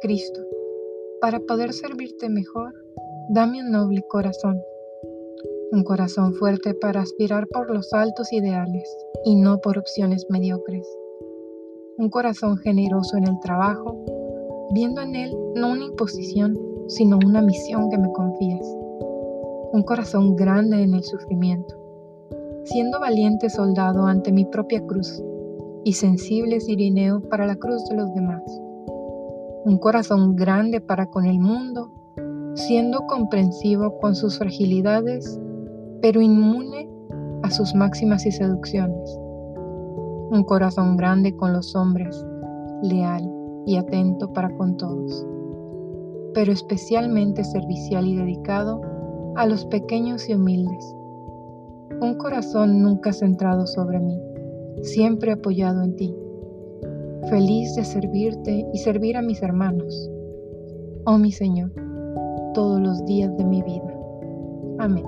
Cristo, para poder servirte mejor, dame un noble corazón, un corazón fuerte para aspirar por los altos ideales y no por opciones mediocres, un corazón generoso en el trabajo, viendo en él no una imposición, sino una misión que me confías, un corazón grande en el sufrimiento, siendo valiente soldado ante mi propia cruz y sensible sirineo para la cruz de los demás. Un corazón grande para con el mundo, siendo comprensivo con sus fragilidades, pero inmune a sus máximas y seducciones. Un corazón grande con los hombres, leal y atento para con todos, pero especialmente servicial y dedicado a los pequeños y humildes. Un corazón nunca centrado sobre mí, siempre apoyado en ti, feliz de servirte y servir a mis hermanos, oh mi Señor, todos los días de mi vida. Amén.